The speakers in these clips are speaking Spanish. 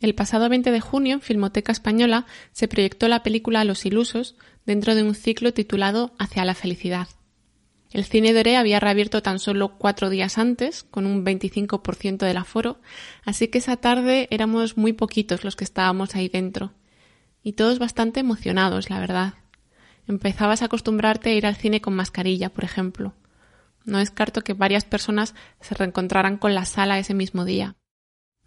El pasado 20 de junio, en Filmoteca Española, se proyectó la película Los Ilusos dentro de un ciclo titulado Hacia la felicidad. El cine Doré había reabierto tan solo cuatro días antes, con un 25% del aforo, así que esa tarde éramos muy poquitos los que estábamos ahí dentro. Y todos bastante emocionados, la verdad. Empezabas a acostumbrarte a ir al cine con mascarilla, por ejemplo. No descarto que varias personas se reencontraran con la sala ese mismo día.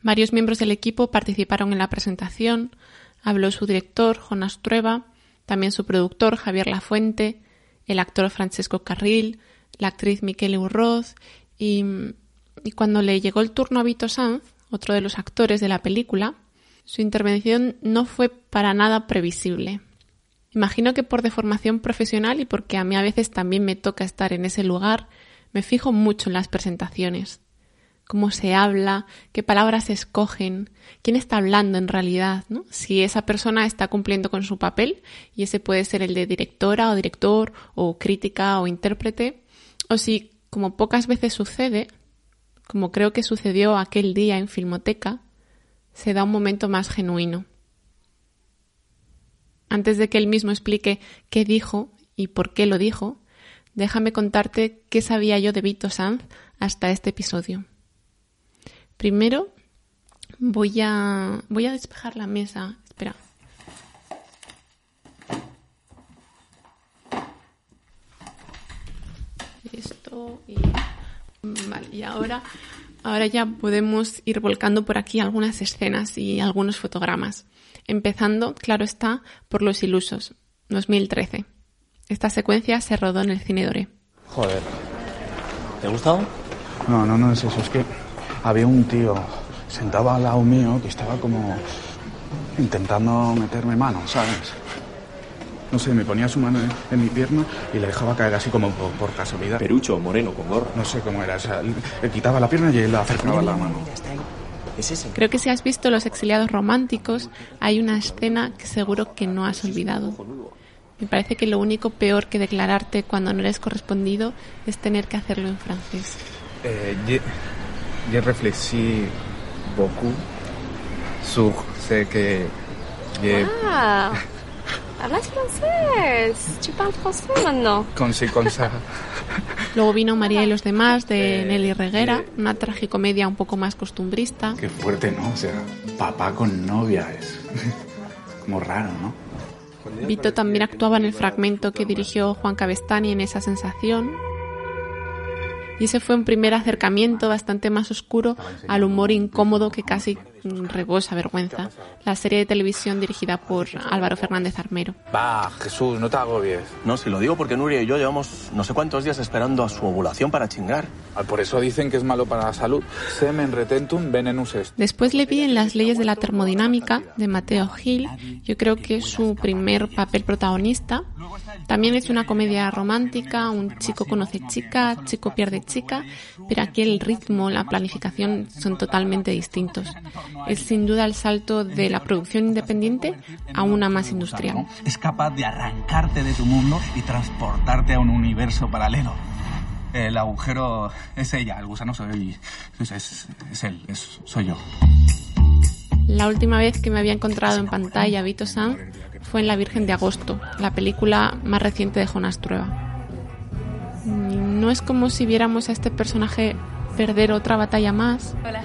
Varios miembros del equipo participaron en la presentación, habló su director, Jonas Trueba, también su productor, Javier Lafuente, el actor Francesco Carril, la actriz Miquel Urroz y, y cuando le llegó el turno a Vito Sanz, otro de los actores de la película, su intervención no fue para nada previsible. Imagino que por deformación profesional y porque a mí a veces también me toca estar en ese lugar, me fijo mucho en las presentaciones cómo se habla, qué palabras se escogen, quién está hablando en realidad, ¿no? Si esa persona está cumpliendo con su papel, y ese puede ser el de directora o director, o crítica o intérprete, o si, como pocas veces sucede, como creo que sucedió aquel día en Filmoteca, se da un momento más genuino. Antes de que él mismo explique qué dijo y por qué lo dijo, déjame contarte qué sabía yo de Vito Sanz hasta este episodio. Primero voy a, voy a despejar la mesa. Espera. Esto y... Vale, y ahora, ahora ya podemos ir volcando por aquí algunas escenas y algunos fotogramas. Empezando, claro está, por Los Ilusos, 2013. Esta secuencia se rodó en el Cine Doré. Joder. ¿Te ha gustado? No, no, no es eso. Es que había un tío sentado al lado mío que estaba como intentando meterme mano, ¿sabes? No sé, me ponía su mano en, mi pierna y le dejaba caer así como por, casualidad. Perucho, moreno, con gorro. No sé cómo era, o sea, le quitaba la pierna y él le acercaba la mano. Creo que si has visto Los exiliados románticos, hay una escena que seguro que no has olvidado. Me parece que lo único peor que declararte cuando no eres correspondido es tener que hacerlo en francés. Eh, j'ai réfléchi beaucoup sur ce que j'ai... Ah Hablas francés. Tu parles français maintenant. Con sí, con ça. Luego vino María y los demás de Nelly Reguera, una tragicomedia un poco más costumbrista. Qué fuerte, ¿no? O sea, papá con novia es como raro, ¿no? Vito también actuaba en el fragmento que dirigió Juan Cabestani en esa sensación, y ese fue un primer acercamiento bastante más oscuro al humor incómodo que casi rebosa vergüenza, la serie de televisión dirigida por Álvaro Fernández Armero. Va, Jesús, no te agobies. No, si lo digo porque Nuria y yo llevamos no sé cuántos días esperando a su ovulación para chingar. Ah, por eso dicen que es malo para la salud. Semen retentum venenus est. Después le vi en Las leyes de la termodinámica de Mateo Gil. Yo creo que es su primer papel protagonista. También es una comedia romántica, un chico conoce chica, chico pierde chica, pero aquí el ritmo, la planificación son totalmente distintos. Es sin duda el salto de la producción independiente a una más industrial. Es capaz de arrancarte de tu mundo y transportarte a un universo paralelo. El agujero es ella, el gusano soy, es, es, él, soy yo. La última vez que me había encontrado en pantalla Vito Sanz fue en La Virgen de Agosto, la película más reciente de Jonas Trueba. No es como si viéramos a este personaje perder otra batalla más. Hola.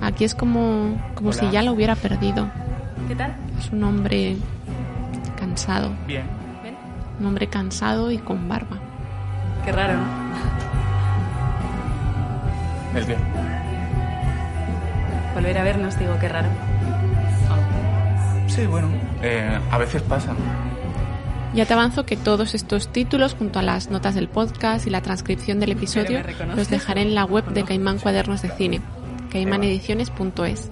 Aquí es como, como si ya la hubiera perdido. ¿Qué tal? Es un hombre cansado. Bien. ¿Ven? Un hombre cansado y con barba. Qué raro, ¿no? ¿El qué? Volver a vernos, digo, qué raro. Sí, bueno, eh, a veces pasa. Ya te avanzo que todos estos títulos, junto a las notas del podcast y la transcripción del episodio, los dejaré en la web de Caimán Cuadernos de Cine, caimanediciones.es.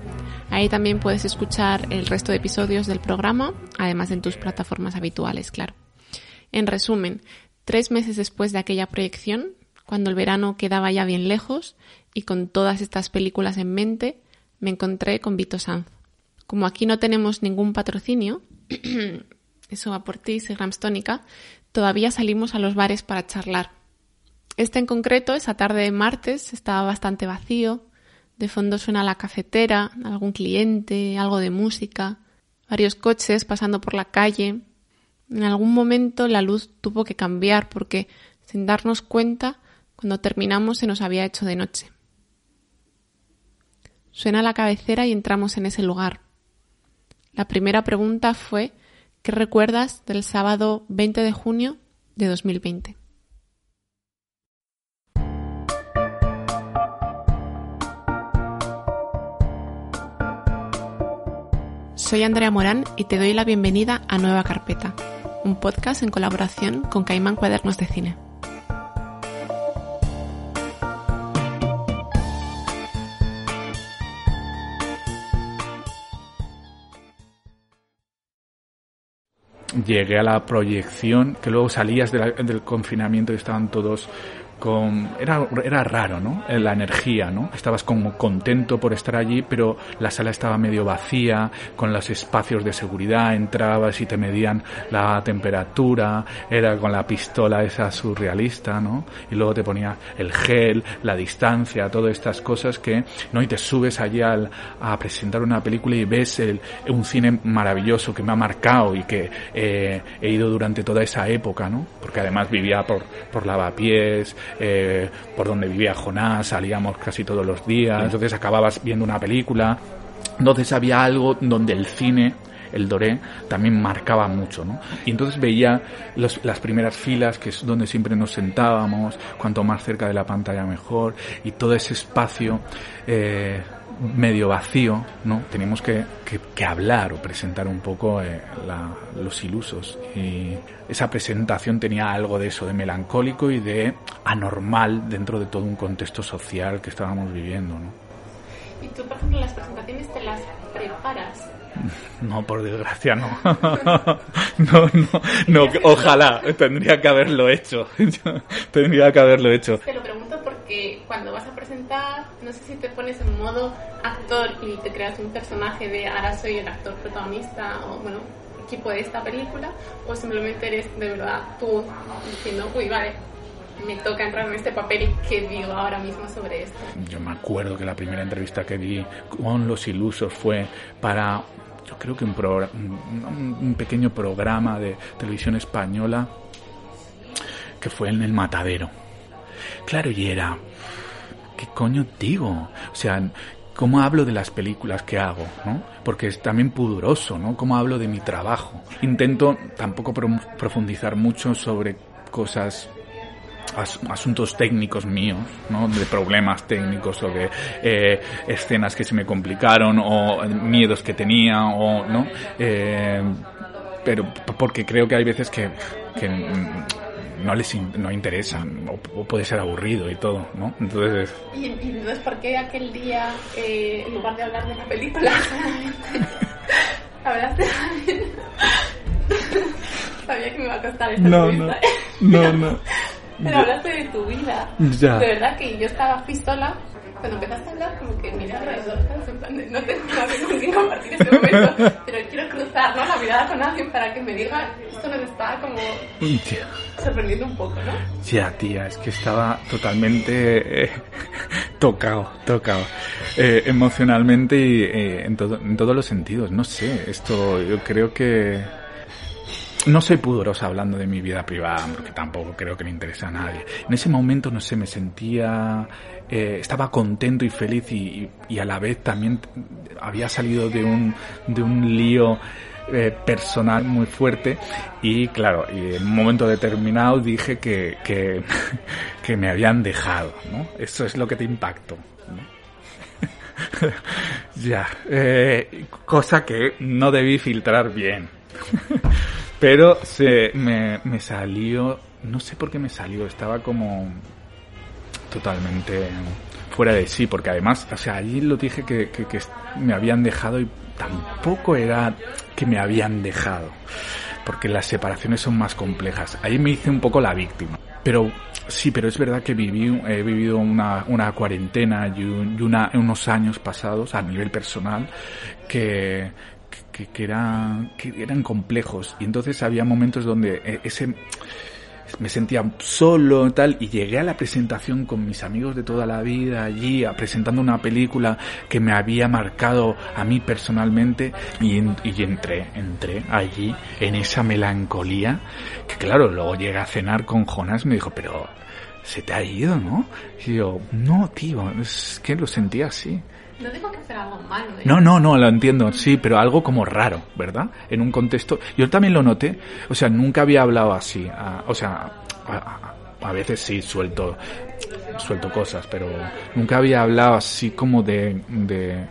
Ahí también puedes escuchar el resto de episodios del programa, además en tus plataformas habituales, claro. En resumen, tres meses después de aquella proyección, cuando el verano quedaba ya bien lejos y con todas estas películas en mente, me encontré con Vito Sanz. Como aquí no tenemos ningún patrocinio, eso va por ti, Segrams Tónica, todavía salimos a los bares para charlar. Este en concreto, esa tarde de martes, estaba bastante vacío. De fondo suena la cafetera, algún cliente, algo de música, varios coches pasando por la calle. En algún momento la luz tuvo que cambiar porque, sin darnos cuenta, cuando terminamos se nos había hecho de noche. Suena la cabecera y entramos en ese lugar. La primera pregunta fue ¿qué recuerdas del sábado 20 de junio de 2020? Soy Andrea Morán y te doy la bienvenida a Nueva Carpeta, un podcast en colaboración con Caimán Cuadernos de Cine. llegué a la proyección, que luego salías del confinamiento y estaban todos con era, era raro, ¿no? La energía, ¿no? Estabas como contento por estar allí, pero la sala estaba medio vacía, con los espacios de seguridad, entrabas y te medían la temperatura, era con la pistola esa surrealista, ¿no? Y luego te ponía el gel, la distancia, todas estas cosas que, ¿no? Y te subes allí al, a presentar una película y ves el, un cine maravilloso que me ha marcado y que eh, he ido durante toda esa época, ¿no? Porque además vivía por, por lavapiés, eh, por donde vivía Jonás, salíamos casi todos los días, entonces acababas viendo una película, entonces había algo donde el cine el Doré también marcaba mucho, ¿no? Y entonces veía las primeras filas, que es donde siempre nos sentábamos, cuanto más cerca de la pantalla mejor, y todo ese espacio eh, medio vacío, ¿no? Teníamos que, que, hablar o presentar un poco eh, los ilusos. Y esa presentación tenía algo de eso, de melancólico y de anormal dentro de todo un contexto social que estábamos viviendo, ¿no? ¿Y tú, por ejemplo, las presentaciones te las preparas? No, por desgracia no. no, no, no, ojalá, tendría que haberlo hecho. tendría que haberlo hecho. Te lo pregunto porque cuando vas a presentar, no sé si te pones en modo actor y te creas un personaje de ahora soy el actor protagonista o, bueno, equipo de esta película, o simplemente eres de verdad tú diciendo, uy, vale, me toca entrar en este papel y qué digo ahora mismo sobre esto. Yo me acuerdo que la primera entrevista que di con Los Ilusos fue para, yo creo que un, un pequeño programa de televisión española que fue en el Matadero. Claro, y era, ¿qué coño digo? O sea, ¿cómo hablo de las películas que hago? ¿no? Porque es también pudoroso, ¿no? ¿Cómo hablo de mi trabajo? Intento tampoco profundizar mucho sobre cosas asuntos técnicos míos, ¿no? de problemas técnicos o de eh, escenas que se me complicaron o miedos que tenía o no eh, pero porque creo que hay veces que, que no les no interesan o, puede ser aburrido y todo, ¿no? Entonces... ¿Y, entonces por qué aquel día, eh, en lugar de hablar de la película, hablaste también? Sabía que me iba a costar esta no, no, no, no. Pero hablaste de tu vida. Ya. De verdad que yo estaba pistola. Cuando empezaste a hablar, como que miré alrededor, En plan de, no tengo nada con quien compartir este momento, pero quiero cruzar ¿no? la mirada con alguien para que me diga esto me está como sorprendiendo un poco, ¿no? Ya, tía, es que estaba totalmente eh, tocado, tocado. Eh, emocionalmente y eh, en, todo, en todos los sentidos. No sé, esto yo creo que no soy pudorosa hablando de mi vida privada, porque tampoco creo que le interesa a nadie. En ese momento, no sé, me sentía, eh, estaba contento y feliz y, a la vez también había salido de un, de un lío eh, personal muy fuerte y claro, y en un momento determinado dije que, que, me habían dejado, ¿no? Eso es lo que te impactó. ya, eh, cosa que no debí filtrar bien. Pero se me, me salió, no sé por qué me salió, estaba como totalmente fuera de sí, porque además, o sea, allí lo dije que, que, que me habían dejado y tampoco era que me habían dejado, porque las separaciones son más complejas. Ahí me hice un poco la víctima. Pero sí, pero es verdad que viví, he vivido una, una cuarentena y, un- y una, unos años pasados a nivel personal que, que, que, eran, que eran complejos. Y entonces había momentos donde eh, ese me sentía solo y tal y llegué a la presentación con mis amigos de toda la vida allí presentando una película que me había marcado a mí personalmente y, y entré entré allí en esa melancolía que claro luego llegué a cenar con Jonás me dijo pero se te ha ido ¿no? y yo no tío es que lo sentía así No digo que fuera algo malo, ¿eh? no, no, no, lo entiendo, sí, pero algo como raro, ¿verdad? En un contexto. Yo también lo noté, o sea, nunca había hablado así, o sea, a, veces sí suelto, suelto cosas, pero nunca había hablado así como de, de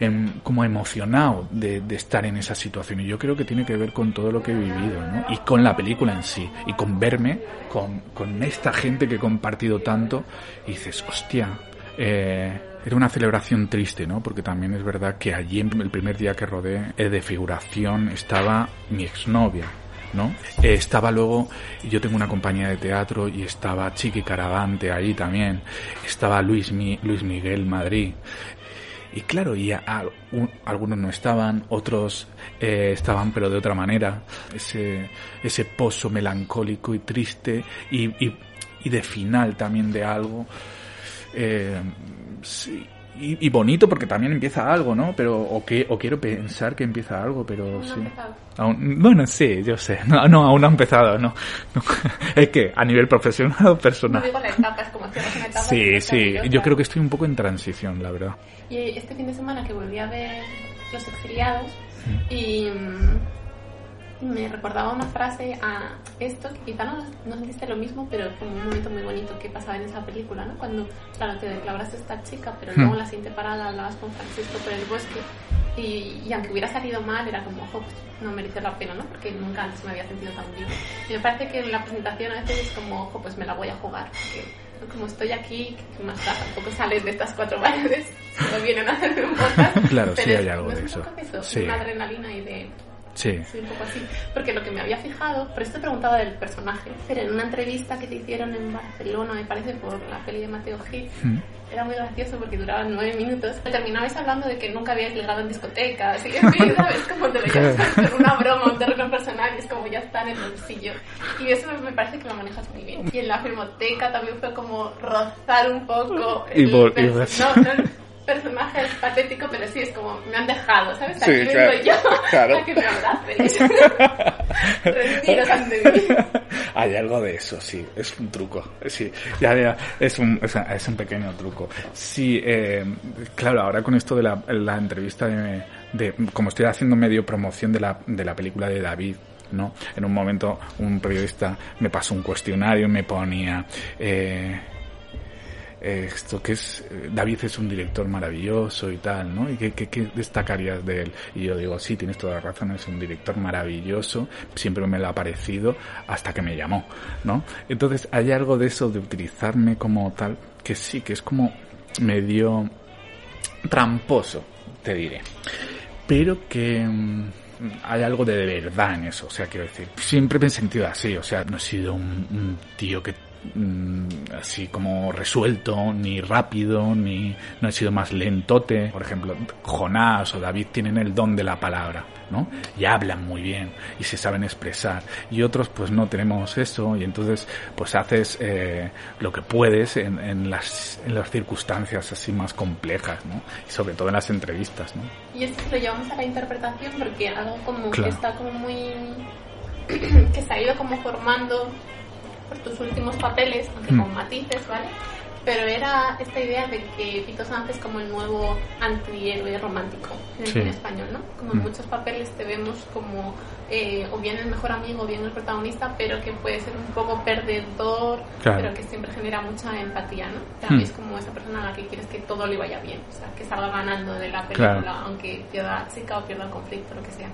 em, como emocionado de, de estar en esa situación. Y yo creo que tiene que ver con todo lo que he vivido, ¿no? Y con la película en sí, y con verme, con, con esta gente que he compartido tanto, y dices, hostia, eh, era una celebración triste, ¿no? Porque también es verdad que allí, el primer día que rodé eh, de figuración, estaba mi exnovia, ¿no? Eh, estaba luego, yo tengo una compañía de teatro y estaba Chiqui Caravante ahí también, estaba Luis, Mi- Luis Miguel Madrid. Y claro, y a- a- un- algunos no estaban, otros eh, estaban pero de otra manera. Ese, ese pozo melancólico y triste y, y, y de final también de algo. Eh, sí, y, y bonito porque también empieza algo, ¿no? Pero, o, que, o quiero pensar que empieza algo, pero No sí. Aún- bueno, sí, yo sé. No, no, aún no ha empezado, no. No. Es que a nivel profesional o No personal. digo la etapa, es como una etapa. Sí, sí. Yo creo que estoy un poco en transición, la verdad. Y este fin de semana que volví a ver Los Exiliados y me recordaba una frase a esto, que quizá no, no sentiste lo mismo, pero fue un momento muy bonito que pasaba en esa película, ¿no? Cuando, claro, te declaraste a esta chica, pero luego en la siguiente parada hablabas con Francisco por el bosque y, y aunque hubiera salido mal, era como, ojo, pues no merece la pena, ¿no? Porque nunca antes me había sentido tan vivo. Y me parece que en la presentación a veces es como, ojo, pues me la voy a jugar, porque como estoy aquí, que más da, tampoco salen de estas cuatro paredes, solo vienen a hacerme un podcast. Claro, sí pero hay es- algo ¿no de es eso. Eso, Sí. una adrenalina y de Sí. Sí, un poco así. Porque lo que me había fijado, por esto preguntaba del personaje, pero en una entrevista que te hicieron en Barcelona, me parece, por la peli de Mateo Gil, Mm. era muy gracioso porque duraba nueve minutos. Terminabais hablando de que nunca habíais ligado en discotecas y en fin, ¿sabes? Como te con una broma, un terreno personal y es como ya está en el bolsillo. Y eso me, parece que lo manejas muy bien. Y en la filmoteca también fue como rozar un poco Y el por- y perso- ves- no, no personaje es patético, pero sí es como me han dejado, ¿sabes? Sí, Aquí claro, yo claro. a que me. Retiros vivir. Hay algo de eso, sí, es un truco, sí, ya, ya, es un, es, es un pequeño truco. Sí, eh, claro, ahora con esto de la, la entrevista de, de, como estoy haciendo medio promoción de la, de la película de David, ¿no? En un momento un periodista me pasó un cuestionario y me ponía, eh, esto que es eh, David es un director maravilloso y tal, ¿no? ¿Y qué, qué, qué destacarías de él? Y yo digo, sí, tienes toda la razón, es un director maravilloso, siempre me lo ha parecido hasta que me llamó, ¿no? Entonces hay algo de eso de utilizarme como tal, que sí, que es como medio tramposo, te diré. Pero que mm, hay algo de verdad en eso, o sea, quiero decir, siempre me he sentido así, o sea, no he sido un, un tío que mm, así como resuelto, ni rápido, ni no he sido más lentote. Por ejemplo, Jonás o David tienen el don de la palabra, ¿no? Y hablan muy bien y se saben expresar. Y otros pues no tenemos eso y entonces pues haces eh, lo que puedes en, en, las, en las circunstancias así más complejas, ¿no? Y sobre todo en las entrevistas, ¿no? Y esto lo llevamos a la interpretación porque algo como Claro. que está como muy... que se ha ido como formando por tus últimos papeles, aunque Mm. con matices, ¿vale? Pero era esta idea de que Pito Sánchez es como el nuevo antihéroe romántico en el Sí. cine español, ¿no? Como en Mm. muchos papeles te vemos como eh, o bien el mejor amigo o bien el protagonista, pero que puede ser un poco perdedor, Claro. pero que siempre genera mucha empatía, ¿no? Mm. También es como esa persona a la que quieres que todo le vaya bien, o sea, que salga ganando de la película, Claro. aunque pierda la chica o pierda el conflicto, lo que sea.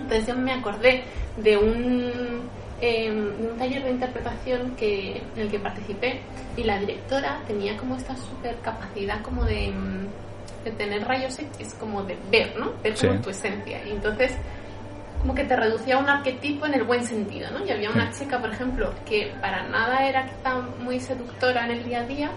Entonces yo me acordé de un eh, en un taller de interpretación que, en el que participé y la directora tenía como esta super capacidad como de, mm, de tener rayos X, como de ver, ¿no? Ver como Sí. tu esencia. Y entonces como que te reducía a un arquetipo en el buen sentido, ¿no? Y había una chica, por ejemplo, que para nada era quizá muy seductora en el día a día,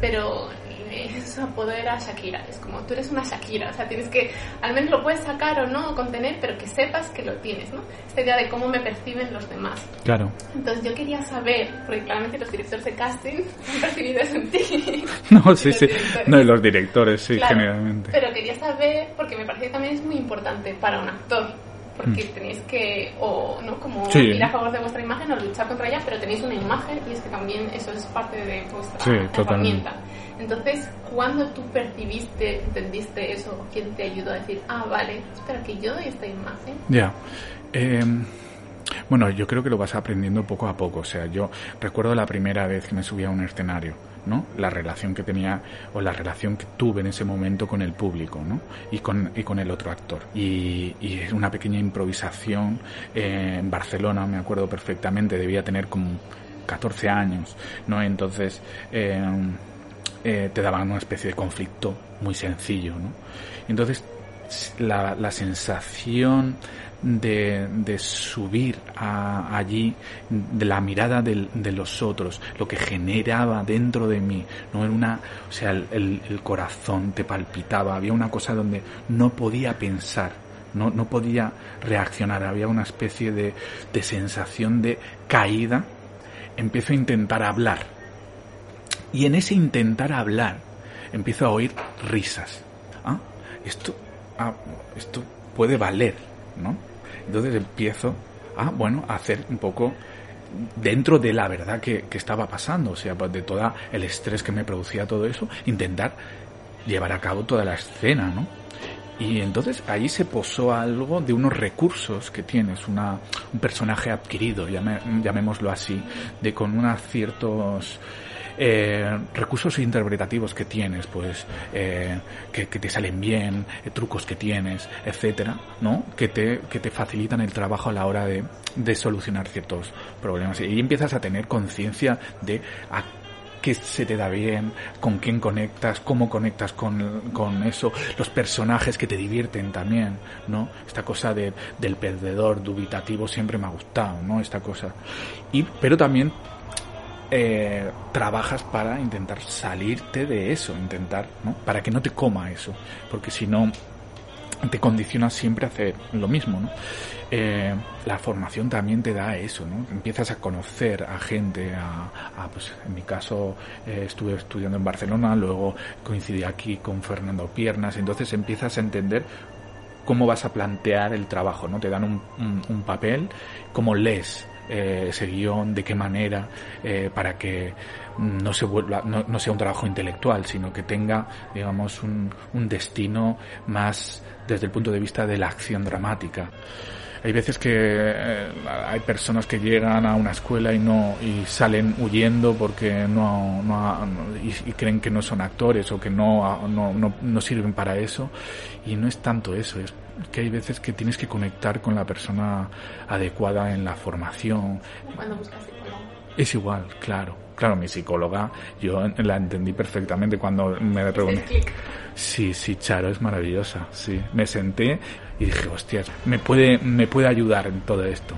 pero eh, su apodo era Shakira. Es como, tú eres una Shakira, o sea, tienes que, al menos lo puedes sacar o no, o contener, pero que sepas que lo tienes, ¿no? Esta idea de cómo me perciben los demás. Claro. Entonces yo quería saber, porque claramente los directores de casting han percibido eso en ti. No, sí, sí. directores. No, y los directores, sí, Claro, generalmente. Pero quería saber, porque me parece que también es muy importante para un actor. Porque tenéis que, o no, como Mm. Sí. ir a favor de vuestra imagen o luchar contra ella, pero tenéis una imagen y es que también eso es parte de vuestra Sí, herramienta. Entonces, ¿cuándo tú percibiste, entendiste eso? ¿Quién te ayudó a decir, ah, vale, espera, que yo doy esta imagen? Ya. Eh, bueno, yo creo que lo vas aprendiendo poco a poco. O sea, yo recuerdo la primera vez que me subí a un escenario, ¿no? La relación que tenía o la relación que tuve en ese momento con el público, ¿no? Y con, y con el otro actor. Y, y es una pequeña improvisación en Barcelona, me acuerdo perfectamente, debía tener como 14 años, ¿no? Entonces, eh, eh, te daban una especie de conflicto muy sencillo, ¿no? Entonces, la sensación de, de subir a- allí, de la mirada del- de los otros, lo que generaba dentro de mí, no una, o sea, el, el- el corazón te palpitaba, había una cosa donde no podía pensar, no, no podía reaccionar, había una especie de, de sensación de caída, empiezo a intentar hablar, y en ese intentar hablar, empiezo a oír risas. ¿Ah? Esto, ah, esto puede valer, ¿no? Entonces empiezo a, bueno, a hacer un poco dentro de la verdad que, estaba pasando, o sea, pues de todo el estrés que me producía todo eso, intentar llevar a cabo toda la escena, ¿no? Y entonces allí se posó algo de unos recursos que tienes, una, un personaje adquirido, llamémoslo así, de con unos ciertos eh, recursos interpretativos que tienes, pues eh, que, que te salen bien, eh, trucos que tienes, etcétera, ¿no? Que te, que te facilitan el trabajo a la hora de, de solucionar ciertos problemas. Y empiezas a tener conciencia de a qué se te da bien, con quién conectas, cómo conectas con, con eso, los personajes que te divierten también, ¿no? Esta cosa de, del perdedor dubitativo siempre me ha gustado, ¿no? Esta cosa. Y, pero también eh, trabajas para intentar salirte de eso, intentar, ¿no? Para que no te coma eso, porque si no te condiciona siempre a hacer lo mismo, ¿no? Eh, la formación también te da eso, ¿no? Empiezas a conocer a gente, a, a, pues en mi caso eh, estuve estudiando en Barcelona, luego coincidí aquí con Fernando Piernas, entonces empiezas a entender cómo vas a plantear el trabajo, ¿no? Te dan un, un- un papel, cómo lees eh, ese guion, de qué manera, eh, para que no se vuelva, no, sea un trabajo intelectual, sino que tenga, digamos, un, destino más desde el punto de vista de la acción dramática. Hay veces que eh, hay personas que llegan a una escuela y no y salen huyendo porque no, no y, creen que no son actores o que no, no, no, no sirven para eso y no es tanto eso es que hay veces que tienes que conectar con la persona adecuada en la formación Cuando buscas psicólogo. es igual claro claro mi psicóloga yo la entendí perfectamente cuando me clic. Sí, sí, Charo es maravillosa, sí. Me senté y dije, hostias, me puede, me puede ayudar en todo esto.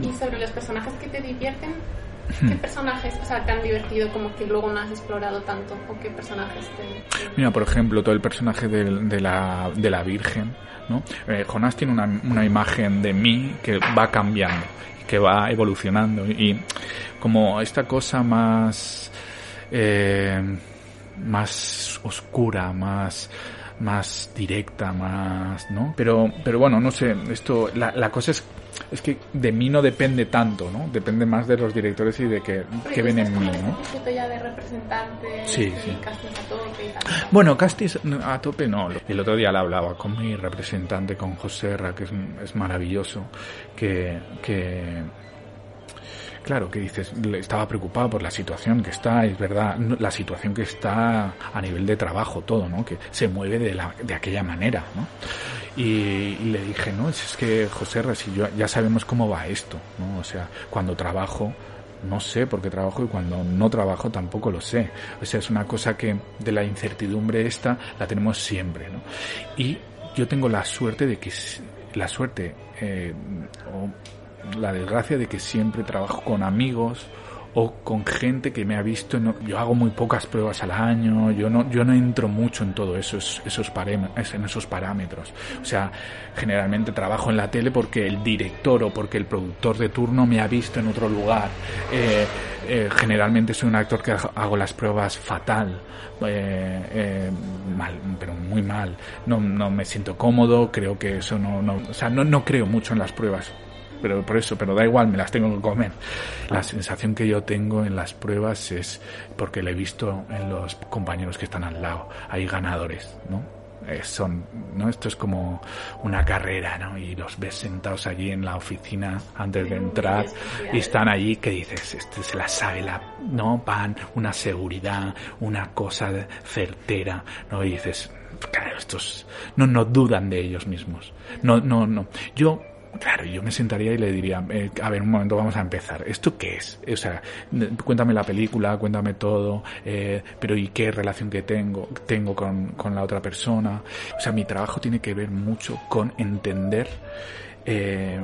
Y sobre los personajes que te divierten. ¿Qué personajes o sea, te han divertido como que luego no has explorado tanto? ¿O qué personajes te...? Mira, por ejemplo, todo el personaje del- de, la, de la Virgen, ¿no? Eh, Jonás tiene una, una imagen de mí que va cambiando, que va evolucionando y como esta cosa más, eh, más oscura, más más directa, más, ¿no? Pero, pero bueno, no sé, esto, la, la cosa es, es que de mí no depende tanto, ¿no? Depende más de los directores y de que, que ven en mí, ¿no? ya de representante, Sí, sí. castings a tope y tal. Bueno, Castis a tope no. El otro día la hablaba con mi representante, con José Ra, que es, es maravilloso, que, que, claro, que dices, estaba preocupado por la situación que está, es verdad, la situación que está a nivel de trabajo, todo, ¿no? Que se mueve de, la, de aquella manera, ¿no? Y, le dije, no, es que José, si ya sabemos cómo va esto, ¿no? O sea, cuando trabajo, no sé por qué trabajo y cuando no trabajo tampoco lo sé. O sea, es una cosa que de la incertidumbre esta la tenemos siempre, ¿no? Y yo tengo la suerte de que, la suerte, eh, la desgracia de que siempre trabajo con amigos o con gente que me ha visto. yo hago muy pocas pruebas al año, yo no, yo no entro mucho en todo eso, esos, en esos parámetros. O sea, generalmente trabajo en la tele porque el director o porque el productor de turno me ha visto en otro lugar. Eh, eh, generalmente soy un actor que hago las pruebas fatal, eh, mal, pero muy mal. No, no me siento cómodo, creo que eso no, no, o sea, no, no creo mucho en las pruebas pero por eso, pero da igual, me las tengo que comer. La sensación que yo tengo en las pruebas es porque le he visto en los compañeros que están al lado, hay ganadores, ¿no? Eh, son, ¿no? Esto es como una carrera, ¿no? Y los ves sentados allí en la oficina antes de entrar y están allí que dices, este se la sabe, la, ¿no? Van, una seguridad, una cosa certera, ¿no? Y dices, claro, estos no, no dudan de ellos mismos. No, no, no. Yo Claro, yo me sentaría y le diría, eh, a ver, un momento, vamos a empezar. ¿Esto qué es? O sea, cuéntame la película, cuéntame todo, eh, pero ¿y qué relación que tengo, tengo con, con, la otra persona? O sea, mi trabajo tiene que ver mucho con entender eh,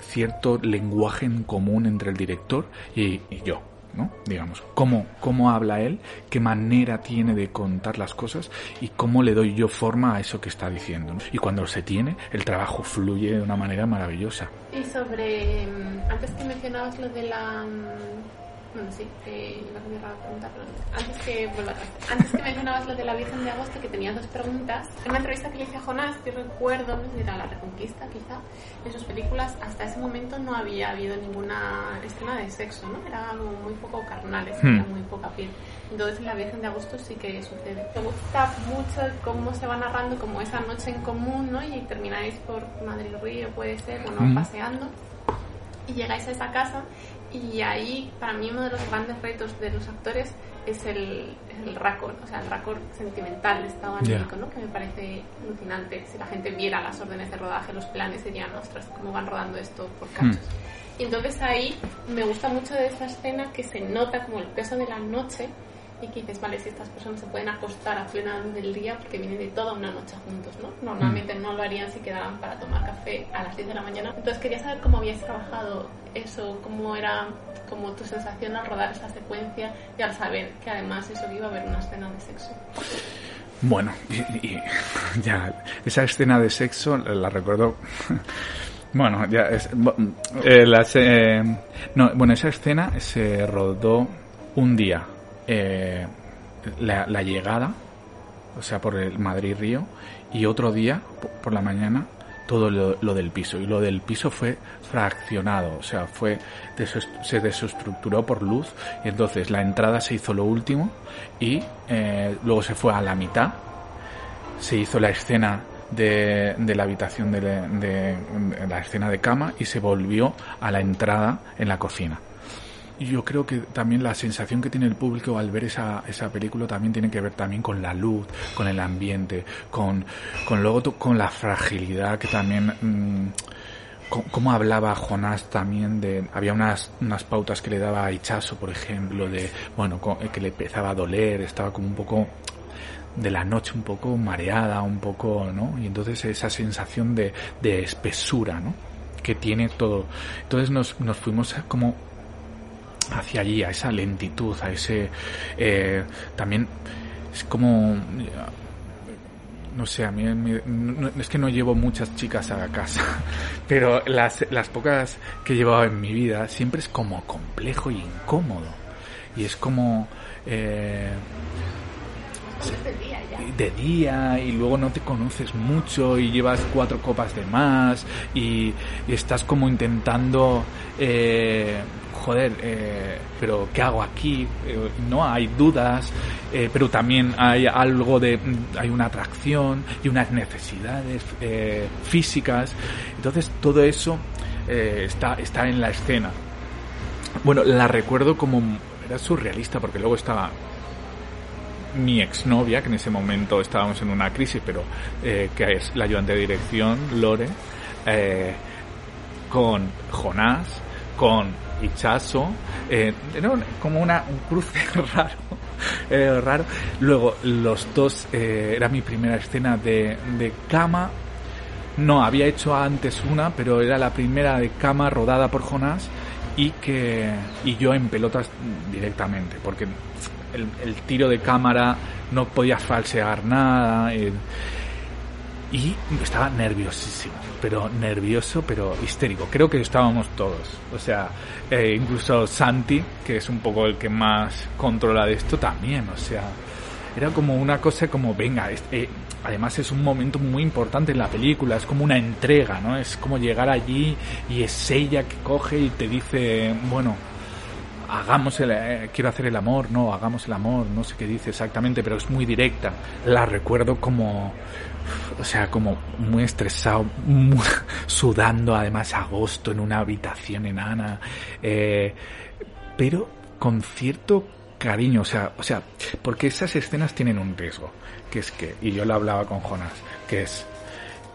cierto lenguaje en común entre el director y yo. ¿No? Digamos, cómo, cómo habla él, qué manera tiene de contar las cosas y cómo le doy yo forma a eso que está diciendo. Y cuando se tiene, el trabajo fluye de una manera maravillosa. Y sobre, mm, antes que mencionabas lo de la mm, bueno, sí, eh, iba a preguntar, antes que, bueno, antes que mencionabas lo de la Virgen de Agosto, que tenía dos preguntas, en una entrevista que le hice a Jonás, yo recuerdo, no sé si era La Reconquista quizá, en sus películas hasta ese momento no había habido ninguna escena de sexo, ¿no? Era algo muy poco carnal, era hmm. muy poca piel. Entonces en La Virgen de Agosto sí que sucede. Me gusta mucho cómo se va narrando como esa noche en común, ¿no? Y termináis por Madrid Río, puede ser, bueno, hmm. paseando y llegáis a esa casa y ahí, para mí, uno de los grandes retos de los actores es el, el raccord, o sea, el raccord sentimental, estado anímico, ¿no? Que me parece alucinante. Si la gente viera las órdenes de rodaje, los planes, dirían, ostras, cómo van rodando esto por hmm. cachos. Y entonces ahí me gusta mucho de esa escena que se nota como el peso de la noche y que dices, vale, si estas personas se pueden acostar a plena del día porque vienen de toda una noche juntos, ¿no? Normalmente no lo harían si quedaran para tomar café a las 10 de la mañana. Entonces quería saber cómo habíais trabajado eso, cómo era como tu sensación al rodar esa secuencia y al saber que además eso iba a haber una escena de sexo. Bueno, y, ya, esa escena de sexo la recuerdo bueno, ya es. Eh, eh, no, bueno, esa escena se rodó un día eh, la, llegada, o sea, por el Madrid-Río, y otro día, por la mañana, todo lo, del piso. Y lo del piso fue fraccionado, o sea, fue se desestructuró por luz, y entonces la entrada se hizo lo último, y eh, luego se fue a la mitad, se hizo la escena de, de, la habitación de, la escena de cama y se volvió a la entrada en la cocina yo creo que también la sensación que tiene el público al ver esa, esa película también tiene que ver también con la luz, con el ambiente, con, con luego con la fragilidad que también... Mmm, como hablaba Jonás también de había unas, unas pautas que le daba a Ichazo por ejemplo de bueno que le empezaba a doler estaba como un poco de la noche un poco mareada un poco no y entonces esa sensación de, de espesura no que tiene todo. Entonces nos, nos fuimos como hacia allí, a esa lentitud, a ese... Eh, también es como... No sé, a mí es que no llevo muchas chicas a la casa, pero las, las pocas que he llevado en mi vida siempre es como complejo y incómodo. Y es como... Eh, de día y luego no te conoces mucho y llevas cuatro copas de más y, estás como intentando eh, joder, eh, pero ¿qué hago aquí? Eh, no hay dudas, eh, pero también hay algo de, hay una atracción y unas necesidades físicas. Entonces todo eso está, está en la escena. Bueno, la recuerdo como, era surrealista porque luego estaba mi exnovia, que en ese momento estábamos en una crisis, pero eh, que es la ayudante de dirección, Lore, eh, con Jonás, con Ichazo, eh, era como una, un cruce raro. eh, raro. Luego, los dos, eh, era mi primera escena de, de cama. No, había hecho antes una, pero era la primera de cama rodada por Jonás y que y yo en pelotas directamente, porque el, tiro de cámara no podía falsear nada. eh, y estaba nerviosísimo, pero nervioso, pero histérico. Creo que estábamos todos. O sea, eh, incluso Santi, que es un poco el que más controla de esto, también. O sea, era como una cosa como, venga, eh, además es un momento muy importante en la película, es como una entrega, ¿no? Es como llegar allí y es ella que coge y te dice, bueno, hagamos el, eh, quiero hacer el amor, no, hagamos el amor, no sé qué dice exactamente, pero es muy directa. La recuerdo como, o sea, como muy estresado, muy- sudando además agosto en una habitación enana, eh, pero con cierto cariño, o sea, o sea, porque esas escenas tienen un riesgo, que es que, y yo lo hablaba con Jonas, que es,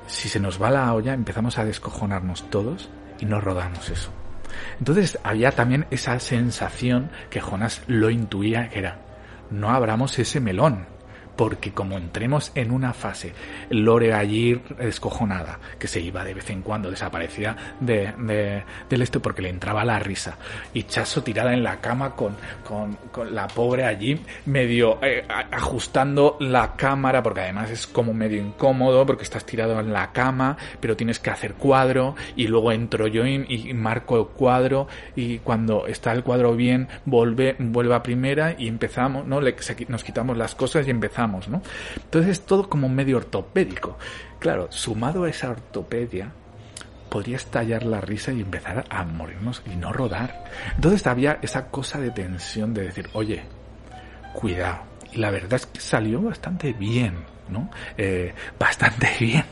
si se nos va la olla, empezamos a descojonarnos todos y no rodamos eso. Entonces había también esa sensación que Jonas lo intuía, que era, no abramos ese melón, porque como entremos en una fase, Lore allí descojonada, que se iba de vez en cuando, desaparecida de, de- del esto porque le entraba la risa, y Chaso tirada en la cama con, con, la pobre allí, medio eh, ajustando la cámara, porque además es como medio incómodo, porque estás tirado en la cama, pero tienes que hacer cuadro, y luego entro yo y, y marco el cuadro, y cuando está el cuadro bien, vuelve, vuelve a primera y empezamos, ¿no? Le- nos quitamos las cosas y empezamos, ¿no? Entonces es todo como medio ortopédico. Claro, sumado a esa ortopedia, podría estallar la risa y empezar a morirnos y no rodar. Entonces había esa cosa de tensión de decir, oye, cuidado. Y la verdad es que salió bastante bien, ¿no? Eh, bastante bien.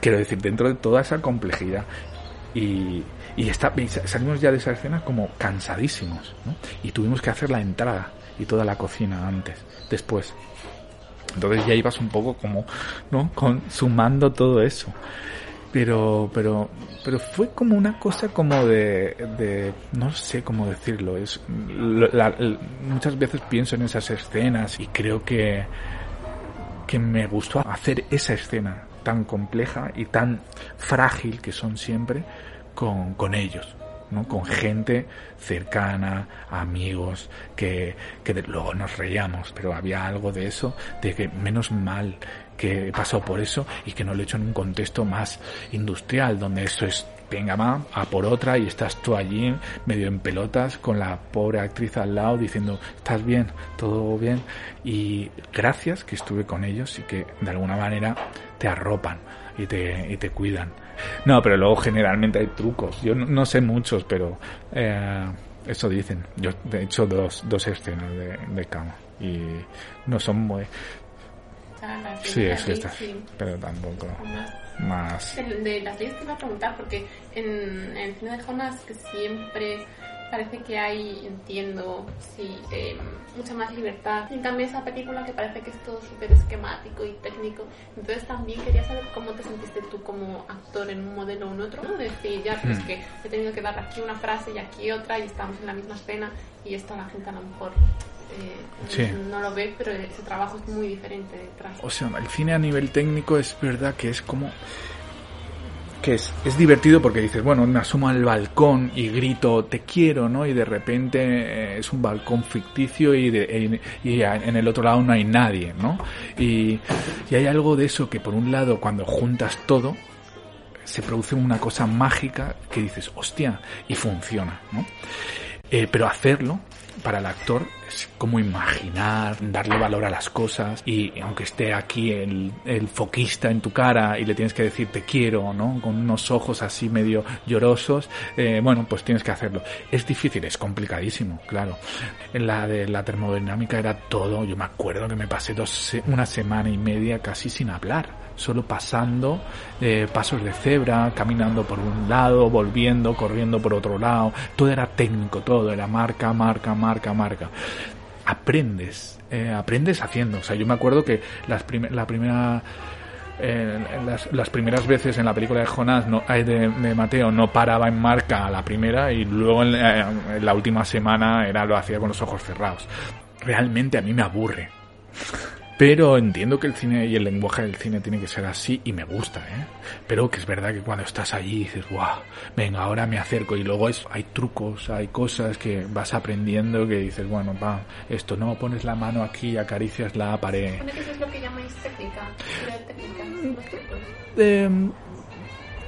Quiero decir, dentro de toda esa complejidad. Y, está, y sa- salimos ya de esa escena como cansadísimos, ¿no? Y tuvimos que hacer la entrada y toda la cocina antes, después. Entonces ya ibas un poco como, ¿no? Consumando todo eso. Pero, pero, pero fue como una cosa como de, de no sé cómo decirlo. Es, la- la- muchas veces pienso en esas escenas y creo que, que me gustó hacer esa escena tan compleja y tan frágil que son siempre con, con ellos. ¿No? con gente cercana, amigos, que, que luego nos reíamos, pero había algo de eso, de que menos mal que pasó por eso y que no lo he hecho en un contexto más industrial, donde eso es venga va, a por otra y estás tú allí medio en pelotas con la pobre actriz al lado diciendo estás bien, todo bien y gracias que estuve con ellos y que de alguna manera te arropan y te, y te cuidan. No, pero luego generalmente hay trucos. Yo no, no sé muchos, pero eh, eso dicen. Yo he hecho dos, dos escenas de, de cama y no son muy... Ah, Sí, es Lee, esta, sí. pero tampoco Más. más... De, de las leyes te iba a preguntar, porque en, en el cine de Jonas que siempre parece que hay, entiendo, sí, eh, mucha más libertad. En cambio, esa película que parece que es todo súper esquemático y técnico. Entonces también quería saber cómo te sentiste tú como actor en un modelo o en otro. ¿no? Decir, ya, pues Hmm. que he tenido que dar aquí una frase y aquí otra y estamos en la misma escena y esto la gente a lo mejor eh, Sí. no lo ve, pero ese trabajo es muy diferente detrás. O sea, el cine a nivel técnico es verdad que es como que es, es divertido porque dices, bueno, me asomo al balcón y grito te quiero, ¿no? Y de repente eh, es un balcón ficticio y, de- en el otro lado no hay nadie, ¿no? Y, y hay algo de eso que por un lado cuando juntas todo se produce una cosa mágica que dices, hostia, y funciona, ¿no? Eh, pero hacerlo para el actor es como imaginar, darle valor a las cosas y aunque esté aquí el, el foquista en tu cara y le tienes que decir te quiero, ¿no? Con unos ojos así medio llorosos, eh, bueno, pues tienes que hacerlo. Es difícil, es complicadísimo, claro. En la de la termodinámica era todo, yo me acuerdo que me pasé dos, una semana y media casi sin hablar solo pasando eh, pasos de cebra, caminando por un lado, volviendo, corriendo por otro lado. Todo era técnico, todo era marca, marca, marca, marca. aprendes, eh, aprendes haciendo. O sea, yo me acuerdo que las la primera eh, las, las, primeras veces en la película de Jonás, no, de, de, Mateo, no paraba en marca la primera y luego en, en, la última semana era lo hacía con los ojos cerrados. Realmente a mí me aburre. Pero entiendo que el cine y el lenguaje del cine tiene que ser así y me gusta, ¿eh? Pero que es verdad que cuando estás allí dices, wow, venga, ahora me acerco y luego es, hay trucos, hay cosas que vas aprendiendo que dices, bueno, va, esto no, pones la mano aquí acaricias la pared. ¿Eso es lo que llamáis técnica? Eh,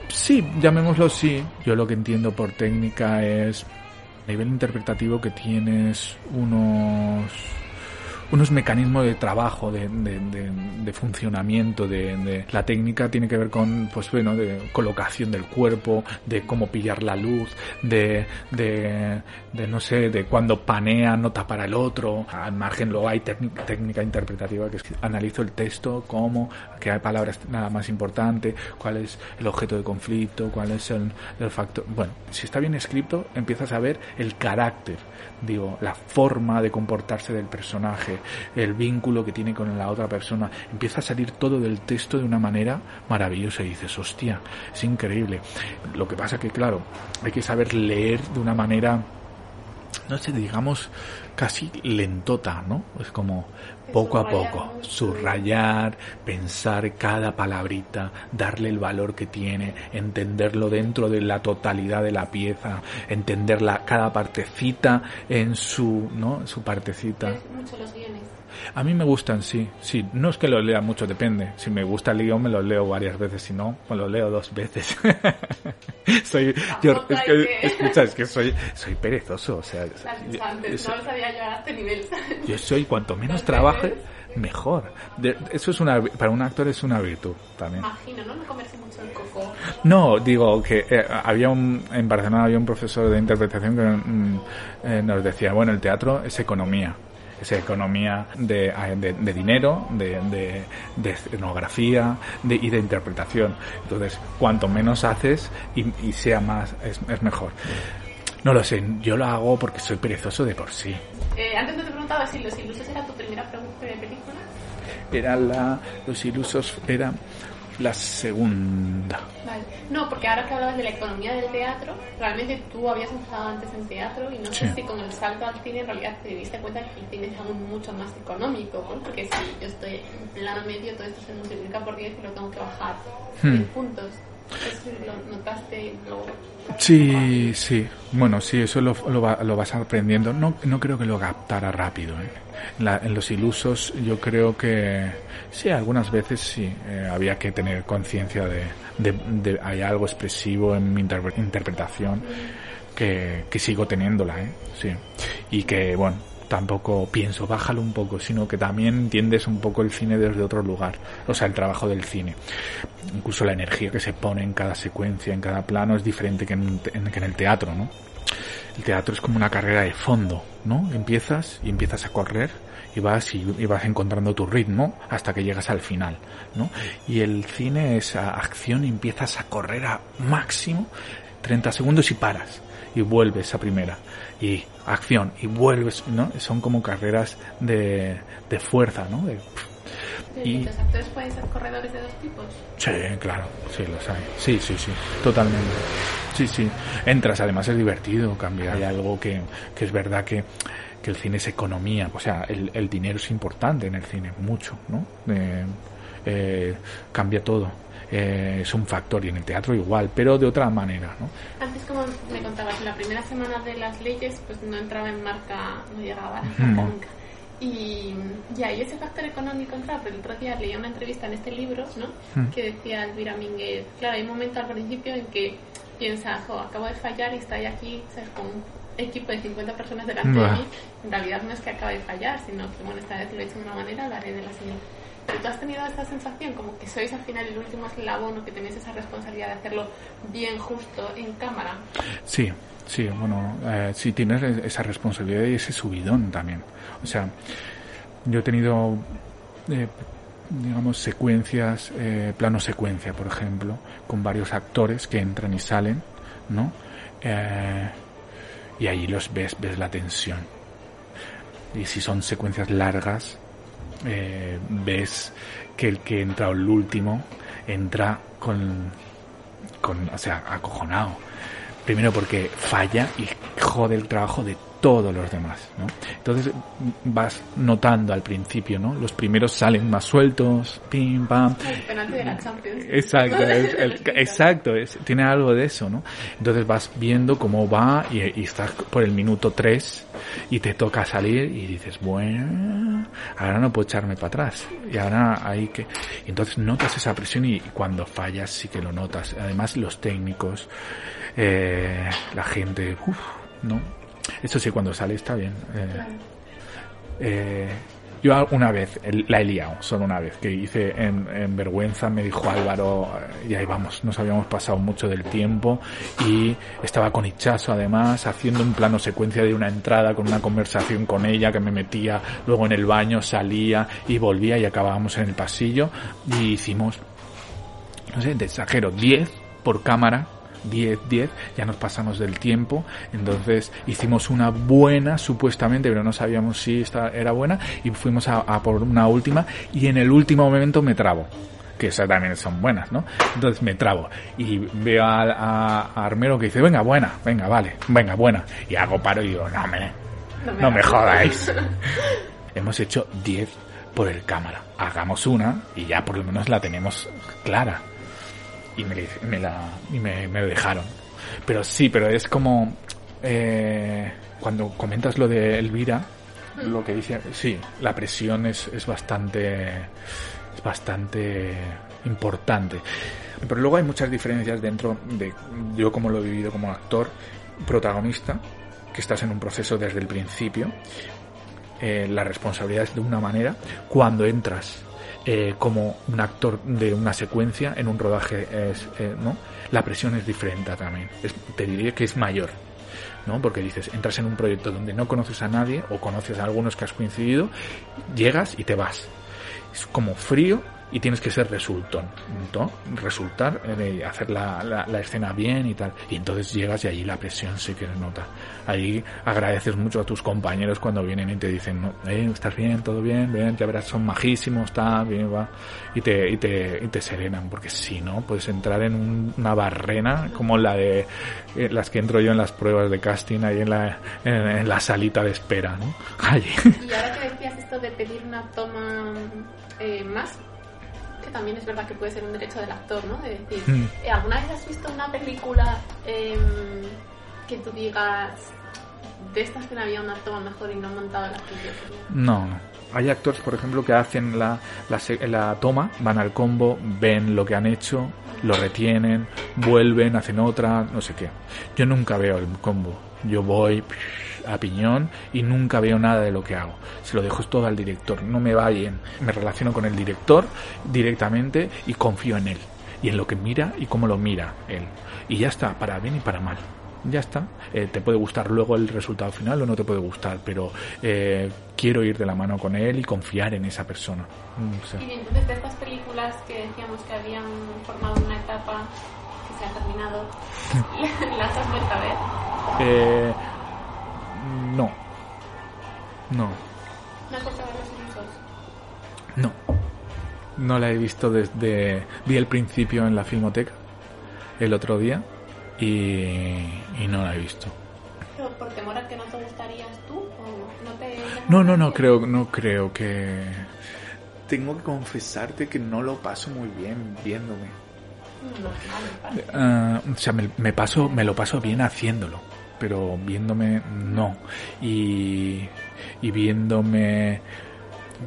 sí, llamémoslo sí. Yo lo que entiendo por técnica es a nivel interpretativo que tienes unos unos mecanismos de trabajo, de, de, de, funcionamiento, de, la técnica tiene que ver con, pues bueno, de colocación del cuerpo, de cómo pillar la luz, de, de, no sé, de cuando panea nota para el otro. Al margen luego hay técnica interpretativa que es que analizo el texto, cómo, qué palabras nada más importante, cuál es el objeto de conflicto, cuál es el, el factor. Bueno, si está bien escrito, empiezas a ver el carácter, digo, la forma de comportarse del personaje, el vínculo que tiene con la otra persona, empieza a salir todo del texto de una manera maravillosa y dices, hostia, es increíble. Lo que pasa que, claro, hay que saber leer de una manera, no sé, digamos, casi lentota, ¿no? Es como poco a poco, subrayar, pensar cada palabrita, darle el valor que tiene, entenderlo dentro de la totalidad de la pieza, entender cada partecita en su, ¿no? Su partecita. A mí me gustan, sí, sí. No es que los lea mucho, depende. Si me gusta el guion, me lo leo varias veces. Si no, me lo leo dos veces. soy, yo, es que, escucha, es que soy, soy perezoso, o sea. Yo, sabía yo a este nivel. yo soy, cuanto menos mejor. eso es una, para un actor es una virtud también. Imagino, ¿no? No comerse mucho el coco. No, digo que eh, había un, en Barcelona había un profesor de interpretación que mm, eh, nos decía, bueno, el teatro es economía esa economía de, de, dinero, de, de escenografía y de interpretación. Entonces, cuanto menos haces y, sea más, es, mejor. No lo sé, yo lo hago porque soy perezoso de por sí. Eh, antes te preguntaba si Los Ilusos era tu primera película. Era la. Los Ilusos era la segunda. Vale. No, porque ahora que hablabas de la economía del teatro, realmente tú habías empezado antes en teatro y no sé si con el salto al cine en realidad te diste cuenta que el cine es aún mucho más económico, ¿no? porque si yo estoy en plano medio, todo esto se multiplica por 10 y lo tengo que bajar hmm. puntos. Sí, sí. Bueno, sí, eso lo, lo, lo, vas aprendiendo. No, no creo que lo captara rápido. ¿eh? en los ilusos yo creo que sí, algunas veces sí, eh, había que tener conciencia de, de, hay algo expresivo en mi interpretación que, que sigo teniéndola, ¿eh? sí. Y que, bueno, tampoco pienso, bájalo un poco, sino que también entiendes un poco el cine desde otro lugar, o sea, el trabajo del cine. Incluso la energía que se pone en cada secuencia, en cada plano, es diferente que en, el teatro, ¿no? El teatro es como una carrera de fondo, ¿no? Empiezas y empiezas a correr y vas y, vas encontrando tu ritmo hasta que llegas al final, ¿no? Y el cine es acción empiezas a correr a máximo 30 segundos y paras y vuelves a primera y acción y vuelves, ¿no? Son como carreras de, de fuerza, ¿no? ¿Y los actores pueden ser corredores de dos tipos? Sí, claro, sí, los hay. Sí, sí, sí, totalmente. Sí, sí. Entras, además es divertido cambiar. Hay algo que, que es verdad que, que el cine es economía. O sea, el, el dinero es importante en el cine, mucho, ¿no? Eh, eh, cambia todo. Eh, es un factor y en el teatro igual, pero de otra manera, ¿no? Antes, como me contabas, en la primera semana de las leyes, pues no entraba en marca, no llegaba a marca nunca. Y, y ese factor económico entraba, pero el otro día leía una entrevista en este libro, ¿no? Mm. Que decía Elvira Minguez, claro, hay un momento al principio en que piensas, jo, acabo de fallar y ahí aquí, ¿sabes? Con un equipo de 50 personas delante de mí. En realidad no es que acabe de fallar, sino que, bueno, esta vez lo he hecho de una manera, la haré de la siguiente. Tú has tenido esta sensación como que sois al final el último eslabón o que tenéis esa responsabilidad de hacerlo bien justo en cámara. Sí, sí, bueno, eh, sí tienes esa responsabilidad y ese subidón también. O sea, yo he tenido, eh, digamos, secuencias, eh, plano secuencia, por ejemplo, con varios actores que entran y salen, ¿no? Eh, y ahí los ves, ves la tensión. Y si son secuencias largas, eh, ves que el que entra el último entra con, con, o sea, acojonado. Primero porque falla y jode el trabajo de todos los demás, ¿no? Entonces vas notando al principio, ¿no? Los primeros salen más sueltos, pim, pam. El penalti de la Champions. Exacto, es- el- exacto, es- tiene algo de eso, ¿no? Entonces vas viendo cómo va y, y estás por el minuto 3 y te toca salir y dices, bueno, ahora no puedo echarme para atrás. Y ahora hay que... y entonces notas esa presión y, cuando fallas sí que lo notas. Además los técnicos, eh, la gente, uf, ¿no? Eso sí, cuando sale está bien. eh, eh, yo una vez la he liado, solo una vez, que hice en, en vergüenza, me dijo Álvaro, eh, y ahí vamos, nos habíamos pasado mucho del tiempo y estaba con Ichazo además, haciendo un plano secuencia de una entrada con una conversación con ella que me metía luego en el baño, salía y volvía y acabábamos en el pasillo y hicimos, no sé, te exagero, 10 por cámara 10, 10, ya nos pasamos del tiempo, entonces hicimos una buena supuestamente, pero no sabíamos si esta era buena y fuimos a, a por una última y en el último momento me trabo que esas también son buenas, ¿no? Entonces me trabo y veo a, a- a Armero que dice, venga, buena, venga, vale, venga, buena. Y hago paro y digo, no me, no me jodáis. Hemos hecho 10 por el cámara. Hagamos una y ya por lo menos la tenemos clara y me, me la y me, me dejaron. Pero sí pero es como eh, cuando comentas lo de Elvira lo que dice sí la presión es, es bastante es bastante importante. Pero luego hay muchas diferencias dentro de yo como lo he vivido como actor protagonista que estás en un proceso desde el principio eh, la responsabilidad es de una manera cuando entras eh, como un actor de una secuencia en un rodaje es, eh, no la presión es diferente también. Es- te diría que es mayor ¿no? porque dices entras en un proyecto donde no conoces a nadie o conoces a algunos que has coincidido llegas y te vas. Es como frío y tienes que ser resultón, ¿no? resultar, eh, hacer la, la, la escena bien y tal. Y entonces llegas y allí la presión sí que se nota. Ahí agradeces mucho a tus compañeros cuando vienen y te dicen, no, eh, estás bien, todo bien, bien, ya verás, son majísimos, está bien, va. Y te, y te, y te serenan, porque si no, puedes entrar en un- una barrena como la de eh, las que entro yo en las pruebas de casting ahí en la, en, en la salita de espera, ¿no? Allí. Y ahora que decías esto de pedir una toma eh, más, que también es verdad que puede ser un derecho del actor, ¿no? De decir, Mm. eh, ¿alguna vez has visto una película em, que tú digas, de esta escena había una toma mejor y no han montado la que yo quería"? No, no. Hay actores, por ejemplo, que hacen la, la, la toma, van al combo, ven lo que han hecho, lo retienen, vuelven, hacen otra, no sé qué. Yo nunca veo el combo. Yo voy a piñón y nunca veo nada de lo que hago. Se lo dejo todo al director. No me va bien. Me relaciono con el director directamente y confío en él. Y en lo que mira y cómo lo mira él. Y ya está, para bien y para mal ya está. Eh, te puede gustar luego el resultado final o no te puede gustar, pero eh, quiero ir de la mano con él y confiar en esa persona. Mm, o sea, Y entonces de estas películas que decíamos que habían formado una etapa que se ha terminado, ¿las has vuelto a ver? eh, no, no, ¿No has vuelto a ver los ilusos? no. No la he visto desde... Vi el principio en la filmoteca el otro día y, y no la he visto. ¿Pero por temor a que no te gustarías tú o no te... No, no, no creo, no creo que... Tengo que confesarte que no lo paso muy bien viéndome. No, vale. Ah, o sea, me, me paso, me lo paso bien haciéndolo, pero viéndome no. Y, y viéndome,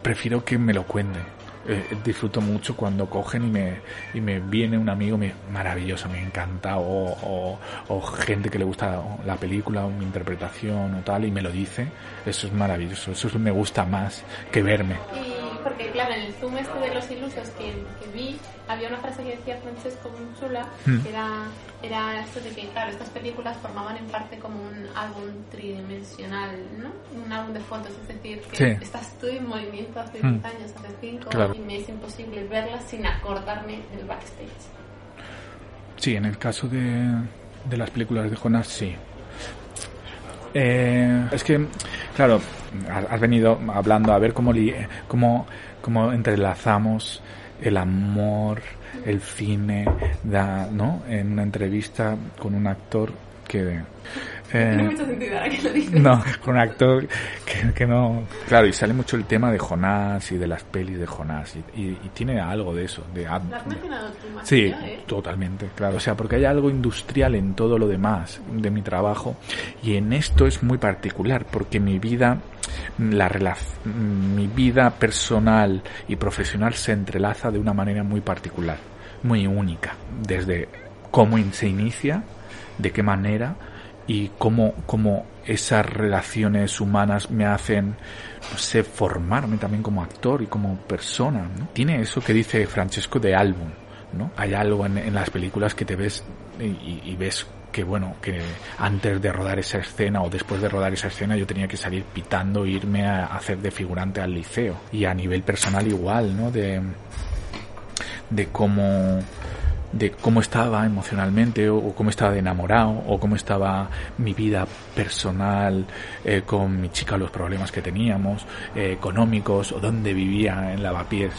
prefiero que me lo cuenten. Eh, disfruto mucho cuando cogen y me, y me viene un amigo me, maravilloso, me encanta, o, o, o gente que le gusta la película, o mi interpretación o tal, y me lo dice. Eso es maravilloso, eso me gusta más que verme. Porque, claro, en el zoom este de los ilusos que, que vi, había una frase que decía Francesco muy chula, Mm. que era, era esto de que, claro, estas películas formaban en parte como un álbum tridimensional, ¿no? Un álbum de fotos, es decir, que Sí. estás tú en movimiento hace Mm. 10 años, hace 5, Claro. y me es imposible verlas sin acordarme del backstage. Sí, en el caso de, de las películas de Jonas, sí. Eh, es que, claro, has venido hablando a ver cómo, li- cómo, cómo entrelazamos el amor, el cine, da, ¿no? En una entrevista con un actor que... eh, Tiene mucho sentido ahora que lo dices. no, con un actor que, que no... Claro, y sale mucho el tema de Jonás y de las pelis de Jonás. Y, y- y tiene algo de eso. De, Lo has mencionado tú más Sí, ¿eh? totalmente, claro. O sea, porque hay algo industrial en todo lo demás de mi trabajo y en esto es muy particular porque mi vida, la mi vida personal y profesional se entrelaza de una manera muy particular, muy única, desde cómo se inicia, de qué manera y cómo, cómo esas relaciones humanas me hacen, no sé, formarme también como actor y como persona. ¿no? Tiene eso que dice Francesco de álbum, ¿no? Hay algo en, las películas que te ves y ves que bueno, que antes de rodar esa escena o después de rodar esa escena yo tenía que salir pitando e irme a hacer de figurante al liceo. Y a nivel personal igual, ¿no? De, de cómo de cómo estaba emocionalmente o, cómo estaba de enamorado o cómo estaba mi vida personal eh, con mi chica los problemas que teníamos eh, económicos o dónde vivía en lavapiés.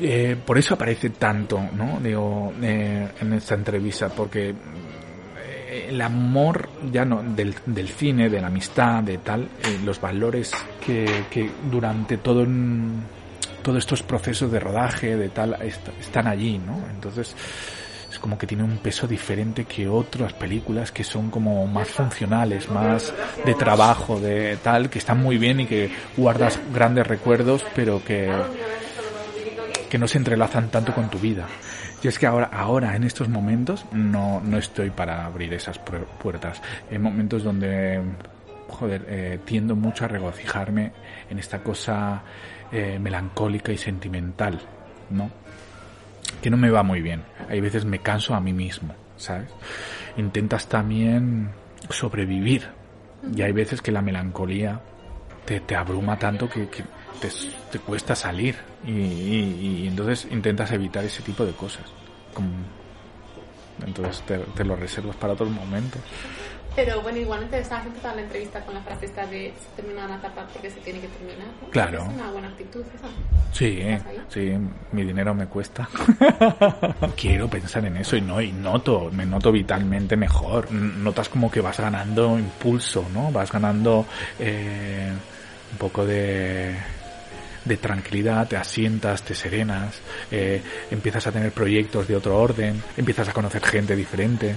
Eh, por eso aparece tanto no digo eh, en esta entrevista porque eh, el amor ya no del, del cine de la amistad de tal los valores que, que durante todo todos estos procesos de rodaje de tal est- están allí no entonces es como que tiene un peso diferente que otras películas que son como más funcionales, más de trabajo, de tal, que están muy bien y que guardas grandes recuerdos, pero que, que no se entrelazan tanto con tu vida. Y es que ahora, ahora en estos momentos, no, no estoy para abrir esas pu- puertas. En momentos donde, joder, eh, tiendo mucho a regocijarme en esta cosa eh, melancólica y sentimental, ¿no? Que no me va muy bien. Hay veces me canso a mí mismo, ¿sabes? Intentas también sobrevivir. Y hay veces que la melancolía te, te abruma tanto que, que te, te cuesta salir. Y, y- entonces intentas evitar ese tipo de cosas. Como- entonces te, te lo reservas para otros momentos. Pero bueno, igualmente estabas empezando la entrevista con la frase esta de se termina una etapa porque se tiene que terminar. ¿no? Claro. Es una buena actitud esa. Sí, sí, mi dinero me cuesta. Quiero pensar en eso y no, y noto, me noto vitalmente mejor. Notas como que vas ganando impulso, ¿no? Vas ganando eh, un poco de, de tranquilidad, te asientas, te serenas, eh, empiezas a tener proyectos de otro orden, empiezas a conocer gente diferente,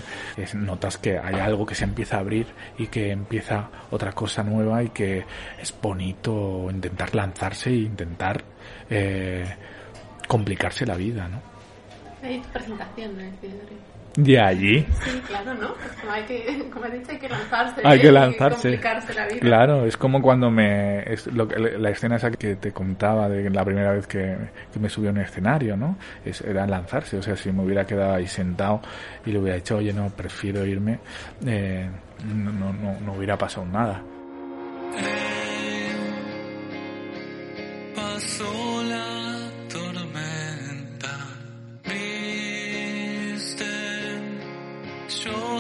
notas que hay algo que se empieza a abrir y que empieza otra cosa nueva y que es bonito intentar lanzarse e intentar eh, complicarse la vida, ¿no? De allí. Sí, claro, ¿no? Como, hay que, como has dicho, hay que lanzarse. Hay ¿eh? que Y lanzarse. complicarse la vida. Claro, es como cuando me... Es lo que- la escena esa que te contaba de la primera vez que, que me subí a un escenario, ¿no? Es, era lanzarse, o sea, si me hubiera quedado ahí sentado y le hubiera dicho, oye, no, prefiero irme, eh, no, no, no, no hubiera pasado nada. Pasó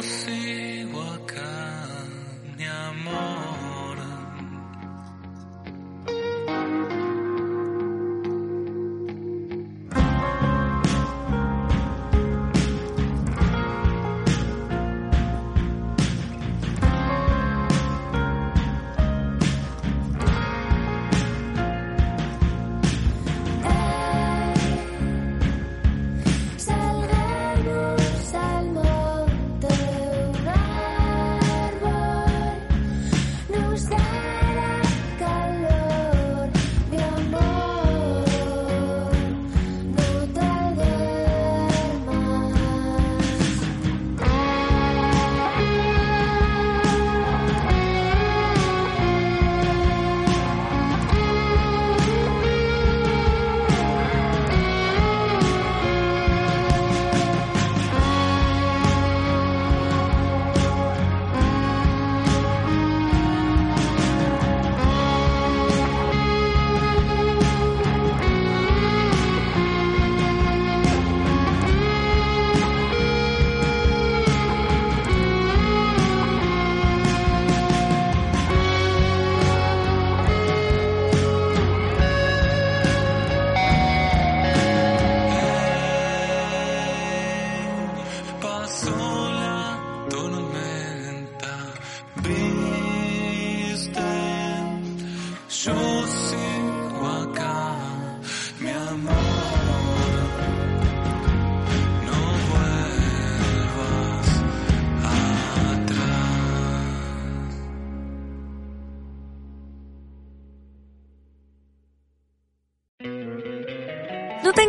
yo